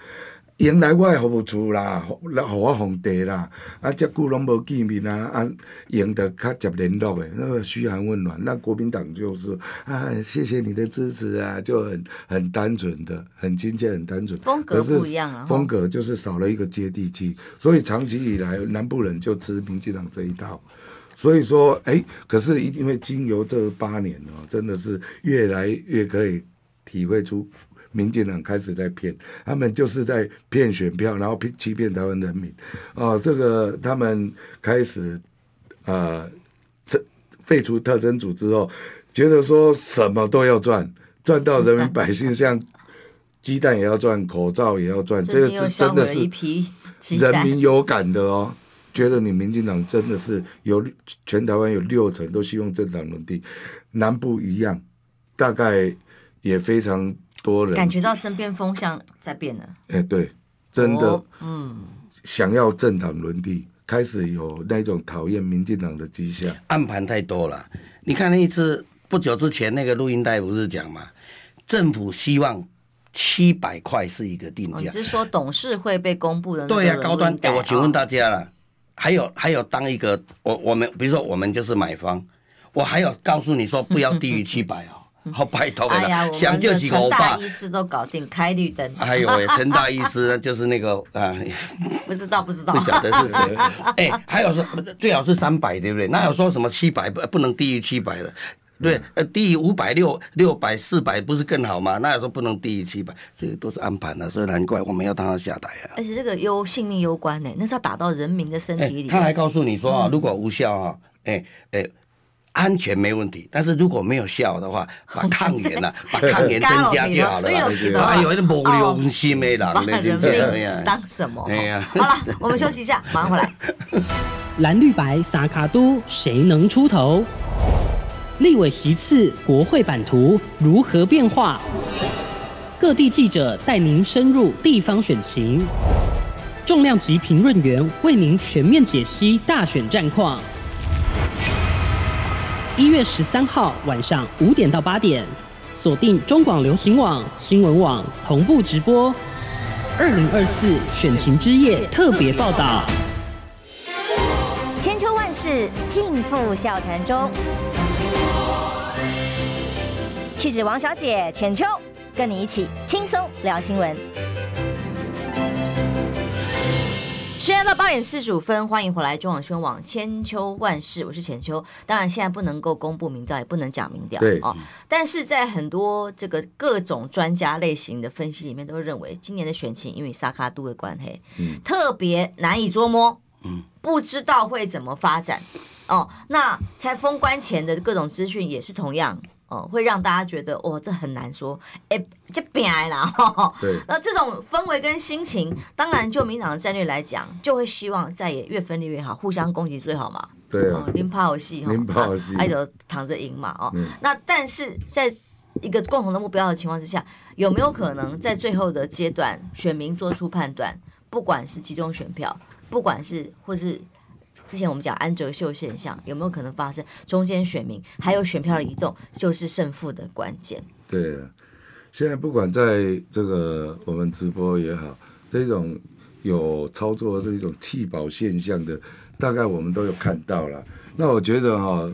原来我服务处啦，来给我红茶啦。啊，这久拢无见面啊，啊，赢得较接联络的，那个嘘寒问暖。那国民党就是啊，谢谢你的支持啊，就很很单纯的，很亲切，很单纯。风格不一样啊，风格就是少了一个接地气，所以长期以来南部人就吃民进党这一套。所以说，哎、欸，可是因为经由这八年哦，真的是越来越可以体会出。民进党开始在骗，他们就是在骗选票，然后骗欺骗台湾人民。哦，这个他们开始，呃，这废除特侦组之后，觉得说什么都要赚，赚到人民百姓像鸡蛋也要赚，口罩也要赚，这个是真的是人民有感的哦。觉得你民进党真的是有全台湾有六成都希望政党轮替，南部一样，大概也非常。多人感觉到身边风向在变了。哎、欸，对，真的，哦、嗯，想要政党轮替，开始有那种讨厌民进党的迹象。暗盘太多了。你看那一次不久之前那个录音带不是讲嘛？政府希望七百块是一个定价。你、哦、是说董事会被公布的？对呀、啊，高端。哎、欸，我请问大家了，哦、还有还有，当一个我我们比如说我们就是买方，我还有告诉你说不要低于七百哦。好拜托了，哎呀，想就几个陈大医师都搞定开绿灯。还有哎，陈大医师就是那个啊，不知道不知道，不晓得是谁。哎，还有说最好是三百，对不对？那有说什么七百不不能低于七百的？对，呃，低于五百六六百四百不是更好吗？那有说不能低于七百？这个都是安排的，所以难怪我们要当他下台啊。而且这个攸性命攸关呢，那是要打到人民的身体里。他还告诉你说啊，如果无效啊，哎哎。安全没问题，但是如果没有效的话，把 抗原呐、啊，把抗原增加就好了。还有那无良心的人，人命当什么？哎呀，好了，我们休息一下，马上回来。蓝绿白撒卡都，谁能出头？立委席次，国会版图如何变化？各地记者带您深入地方选情，重量级评论员为您全面解析大选战况。一月十三号晚上五点到八点，锁定中广流行网、新闻网同步直播。二零二四选情之夜特别报道。千秋万世尽付笑谈中。气质王小姐浅秋，跟你一起轻松聊新闻。现在到八点四十五分，欢迎回来中广新闻网千秋万世，我是浅秋。当然，现在不能够公布民调，也不能讲民调，对哦。但是在很多这个各种专家类型的分析里面，都认为今年的选情因为三脚督的关黑，嗯，特别难以捉摸，嗯，不知道会怎么发展，哦。那在封关前的各种资讯也是同样。哦，会让大家觉得哦，这很难说，哎，这变啦哈。对，那这种氛围跟心情，当然就民党的战略来讲，就会希望在也越分裂越好，互相攻击最好嘛。对啊，零炮戏哈，零炮戏，还有躺着赢嘛哦。嗯、那但是在一个共同的目标的情况之下，有没有可能在最后的阶段，选民做出判断，不管是集中选票，不管是或是。之前我们讲安哲秀现象有没有可能发生？中间选民还有选票的移动，就是胜负的关键。对，现在不管在这个我们直播也好，这种有操作这种弃保现象的，大概我们都有看到了。那我觉得哈，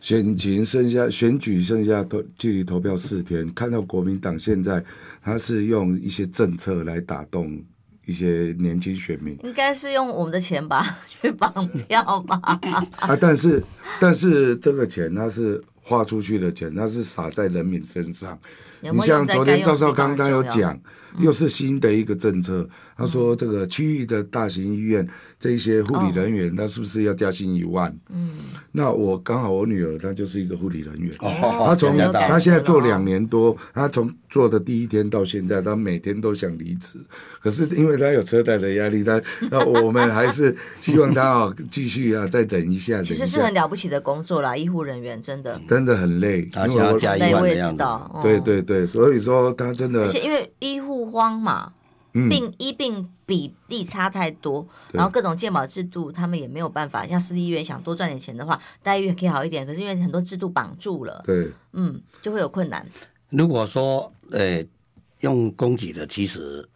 选情剩下选举剩下投距离投票四天，看到国民党现在他是用一些政策来打动一些年轻选民，应该是用我们的钱吧 去绑票吧。啊，但是但是这个钱它是花出去的钱，它是撒在人民身上。你像昨天赵少康刚有讲，又是新的一个政策，他说这个区域的大型医院这一些护理人员，他是不是要加薪一万？嗯，那我刚好我女儿她就是一个护理人员，她从她现在做两年多，她从做的第一天到现在，她每天都想离职，可是因为她有车贷的压力，她那我们还是希望她啊 继续啊再等一下。其实是很了不起的工作啦，医护人员真的真的很累，而且要加一万的样子。对对对。对，所以说他真的，而且因为医护荒嘛，嗯、病医病比例差太多，然后各种健保制度他们也没有办法，像私立医院想多赚点钱的话，待遇可以好一点，可是因为很多制度绑住了，对，嗯，就会有困难。如果说呃用供给的，其实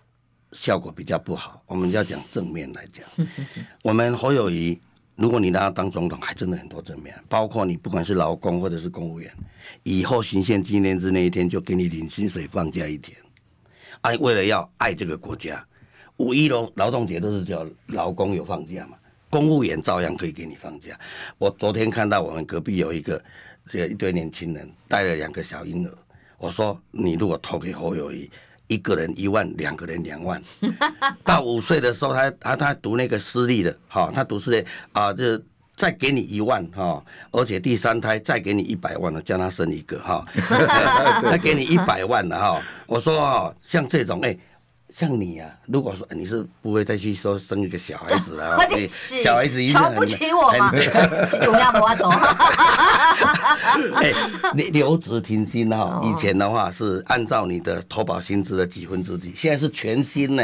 效果比较不好，我们要讲正面来讲，我们侯友宜。如果你拿他当总统，还真的很多正面，包括你不管是劳工或者是公务员，以后行宪纪念日那一天就给你领薪水放假一天，哎，为了要爱这个国家，五一劳劳动节都是叫劳工有放假嘛，公务员照样可以给你放假。我昨天看到我们隔壁有一个这一堆年轻人带了两个小婴儿，我说你如果投给侯友宜。一个人一万，两个人两万。到五岁的时候，他他他读那个私立的，哈，他读私立啊，就再给你一万哈，而且第三胎再给你一百万了，叫他生一个哈，他给你一百万了哈。我说啊，像这种哎。像你呀、啊，如果说你是不会再去说生一个小孩子啊，小孩子一定瞧不起我吗？有样不懂。哎，你留职停薪哈，以前的话是按照你的投保薪资的几分之几，现在是全薪呢，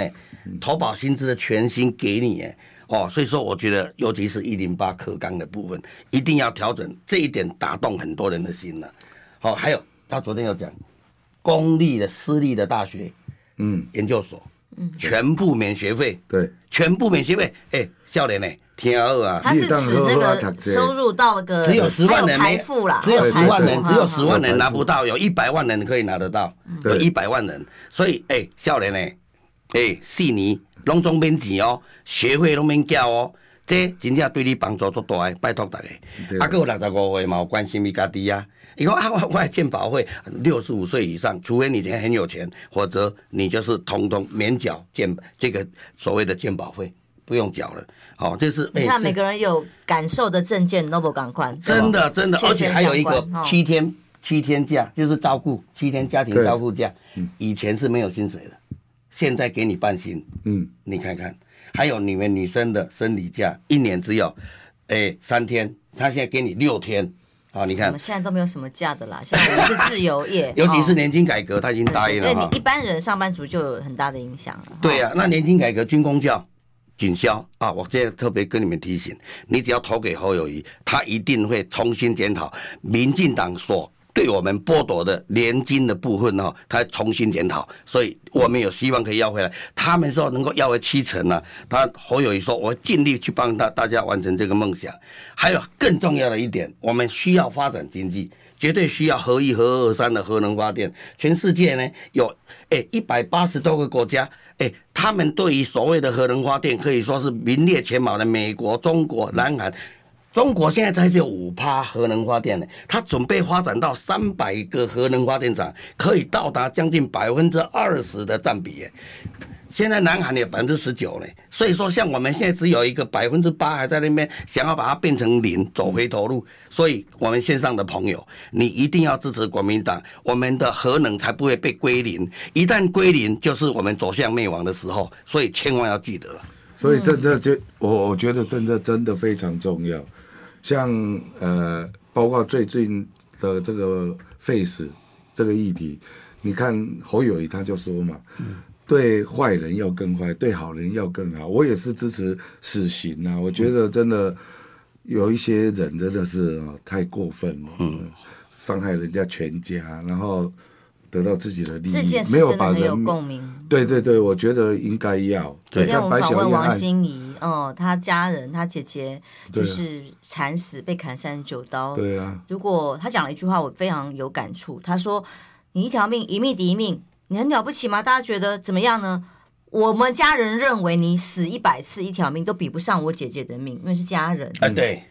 投保薪资的全薪给你哎，哦，所以说我觉得，尤其是一零八课纲的部分，一定要调整这一点，打动很多人的心了。好，还有他昨天有讲，公立的、私立的大学。嗯，研究所，嗯，全部免学费，对，全部免学费，哎，笑脸呢，天二啊。他是指那个收入到个只有十万人没付啦，只有十万人，只有十万人拿不到，有一百万人可以拿得到，有一百万人，所以哎，笑脸呢，哎，悉尼拢总免钱哦，学费拢免交哦，这真正对你帮助足大诶，拜托大家。啊，还有六十五岁嘛，有关心你家己啊。以后啊，我我健保会六十五岁以上，除非你今天很有钱，或者你就是统统免缴健这个所谓的健保费，不用缴了。好，这是你看每个人有感受的证件都不赶快，真的真的，而且还有一个七天七天假，就是照顾七天家庭照顾假，以前是没有薪水的，现在给你半薪。嗯，你看看，还有你们女生的生理假，一年只有哎三天，他现在给你六天。好，你看，我们现在都没有什么假的啦。现在我们是自由业，尤其是年金改革，他已经答应了。对你一般人上班族就有很大的影响了。对呀、啊，那年金改革军工教警消啊，我现在特别跟你们提醒，你只要投给侯友谊，他一定会重新检讨民进党所。对我们剥夺的年金的部分哈，他重新检讨，所以我们有希望可以要回来。他们说能够要回七成呢，他侯友宜说，我尽力去帮他大家完成这个梦想。还有更重要的一点，我们需要发展经济，绝对需要核一、核二、三的核能发电。全世界呢有诶一百八十多个国家，诶他们对于所谓的核能发电可以说是名列前茅的，美国、中国、南韩。中国现在才只有五趴核能发电呢，它准备发展到三百个核能发电厂，可以到达将近百分之二十的占比。现在南韩有百分之十九呢，所以说像我们现在只有一个百分之八还在那边想要把它变成零，走回头路。所以我们线上的朋友，你一定要支持国民党，我们的核能才不会被归零。一旦归零，就是我们走向灭亡的时候。所以千万要记得。所以政策就我我觉得政策真的非常重要。像呃，包括最近的这个 face 这个议题，你看侯友谊他就说嘛，对坏人要更坏，对好人要更好。我也是支持死刑啊，我觉得真的有一些人真的是太过分了，伤害人家全家，然后得到自己的利益，这件事没有真的很有把人共鸣。对对对，我觉得应该要。对今天我们访问王心怡，哦，她家人，她姐姐就是惨死，被砍三十九刀。对啊。如果她讲了一句话，我非常有感触。她说：“你一条命，一命抵一命，你很了不起吗？大家觉得怎么样呢？我们家人认为你死一百次，一条命都比不上我姐姐的命，因为是家人。”哎，对。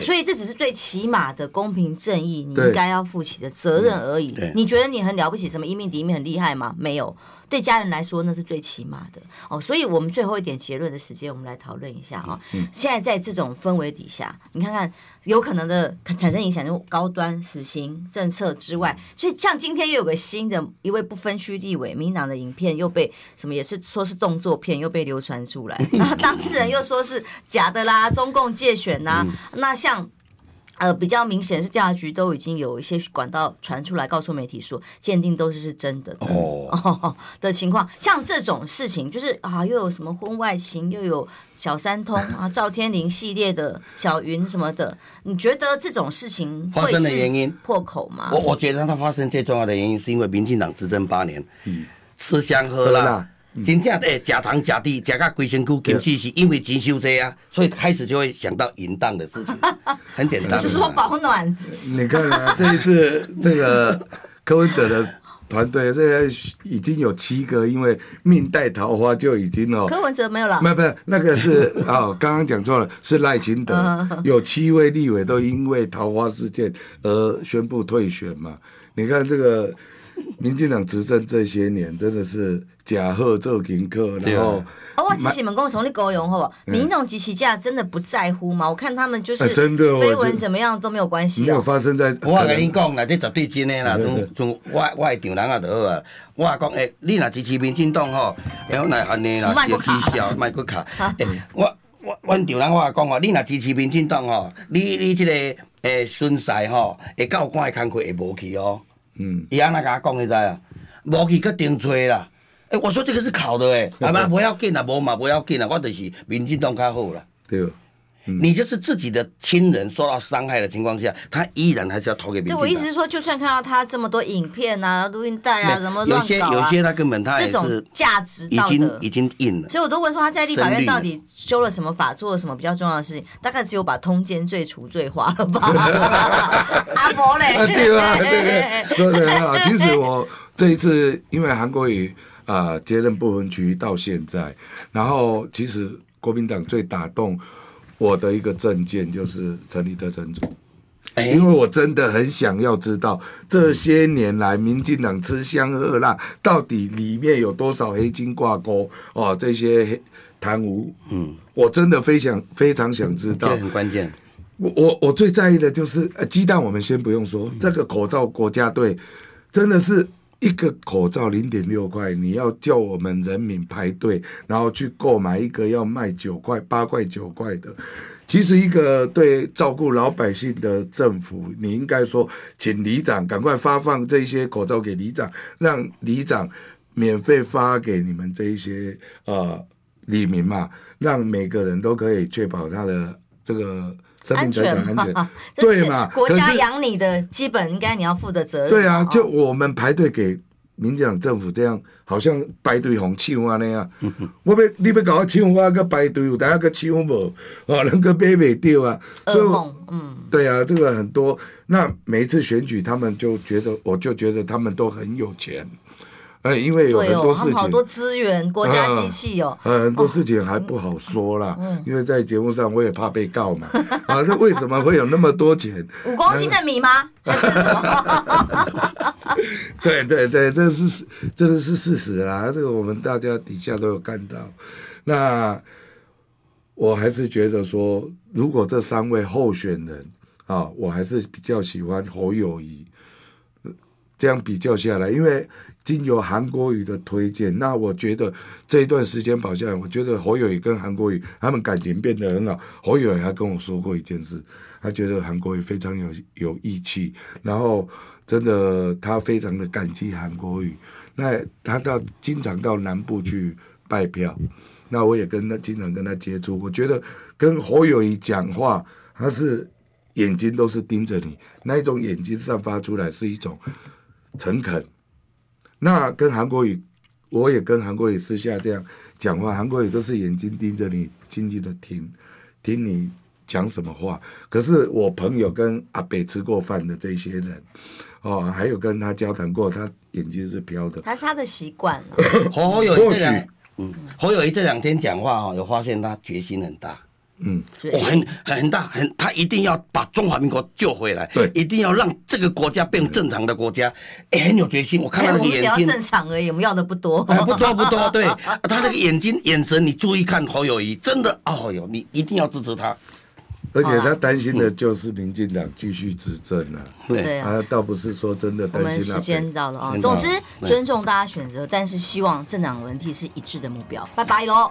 所以这只是最起码的公平正义，你应该要负起的责任而已。你觉得你很了不起，什么一命抵一命很厉害吗？没有。对家人来说，那是最起码的哦。所以，我们最后一点结论的时间，我们来讨论一下啊。嗯、现在在这种氛围底下，你看看有可能的产生影响，就高端死刑政策之外，所以像今天又有个新的一位不分区立委，民进党的影片又被什么也是说是动作片，又被流传出来，那当事人又说是假的啦，中共借选呐、啊。嗯、那像。呃，比较明显是调查局都已经有一些管道传出来，告诉媒体说鉴定都是是真的的哦，哦 的情况。像这种事情，就是啊，又有什么婚外情，又有小三通啊，赵天麟系列的小云什么的，你觉得这种事情发生的原因破口吗？我我觉得它发生最重要的原因是因为民进党执政八年，嗯，吃香喝辣。真正诶，假糖假地，假个规身躯，其实是因为钱收济啊，所以开始就会想到淫荡的事情，很简单。只是说保暖。你看啊，这一次 这个柯文哲的团队，这已经有七个，因为命带桃花就已经哦。柯文哲没有了。没有，没有，那个是 哦，刚刚讲错了，是赖清德，有七位立委都因为桃花事件而宣布退选嘛？你看这个。民进党执政这些年，真的是假货做停课，然后。哦，我其实们跟我从你高雄好不好？民众及其家真的不在乎吗？我看他们就是真的绯闻怎么样都没有关系。没有发生在。我跟你讲啦，这绝对真的啦。从从我我的丈人啊就好啊。我讲诶，你若支持民进党吼，然后来安尼啦，小气笑，卖骨卡。我我阮丈人我讲吼，你若支持民进党吼，你你这个诶孙婿吼，会到关的工课会无去哦。嗯，伊安那甲我讲，你知啊？无去搁定罪啦。诶、欸，我说这个是考的诶，阿妈不要紧啦，无嘛不要紧啦，我就是民进党较好啦。对。嗯、你就是自己的亲人受到伤害的情况下，他依然还是要投给别人。对，我意思是说，就算看到他这么多影片啊、录音带啊，什么乱搞、啊、有些有些他根本他也是这种价值已经已经硬了。所以我都问说他在立法院到底修了什么法，做了什么比较重要的事情？大概只有把通奸罪除罪化了吧？阿伯嘞？对啊，对 对，说的很好。其实我这一次因为韩国瑜啊、呃、接任不分区到现在，然后其实国民党最打动。我的一个证件就是成立特侦组，因为我真的很想要知道这些年来民进党吃香喝辣，到底里面有多少黑金挂钩哦？这些贪污，嗯，我真的非常非常想知道，这很关键。我我我最在意的就是鸡蛋，我们先不用说，这个口罩国家队真的是。一个口罩零点六块，你要叫我们人民排队，然后去购买一个要卖九块、八块、九块的。其实一个对照顾老百姓的政府，你应该说，请里长赶快发放这些口罩给里长，让里长免费发给你们这一些呃里民嘛，让每个人都可以确保他的这个。安全嘛，对嘛？国家养你的基本应该你要负的责任。对啊，就我们排队给民进党政府这样，好像排队红抢啊那样。我要你要搞我抢，我个排队有大家个抢无？哦，那个买不掉啊。噩梦，嗯，对啊，这个很多。那每一次选举，他们就觉得，我就觉得他们都很有钱。哎，因为有很多事情，好多资源，国家机器哦，很多事情还不好说啦。因为在节目上，我也怕被告嘛。啊，那为什么会有那么多钱？五公斤的米吗？还是什么？对对对，这是这个是事实啦。这个我们大家底下都有看到。那我还是觉得说，如果这三位候选人啊，我还是比较喜欢侯友宜。这样比较下来，因为经由韩国瑜的推荐，那我觉得这一段时间跑下来，我觉得侯友宜跟韩国瑜他们感情变得很好。侯友宜还跟我说过一件事，他觉得韩国瑜非常有有义气，然后真的他非常的感激韩国瑜。那他到经常到南部去拜票，那我也跟他经常跟他接触，我觉得跟侯友宜讲话，他是眼睛都是盯着你，那一种眼睛散发出来是一种。诚恳，那跟韩国语，我也跟韩国语私下这样讲话，韩国语都是眼睛盯着你，静静的听，听你讲什么话。可是我朋友跟阿北吃过饭的这些人，哦，还有跟他交谈过，他眼睛是飘的。他是他的习惯。侯友谊这两，嗯，侯友谊这两天讲话哈，有发现他决心很大。嗯，我很很大很，他一定要把中华民国救回来，对，一定要让这个国家变正常的国家，哎，很有决心。我看他那个眼睛，我们只要正常而已，我们要的不多，不多不多。对，他那个眼睛眼神，你注意看侯友谊，真的哦哟，你一定要支持他。而且他担心的就是民进党继续执政了，对啊，倒不是说真的担心。我们时间到了啊，总之尊重大家选择，但是希望政党轮替是一致的目标。拜拜喽。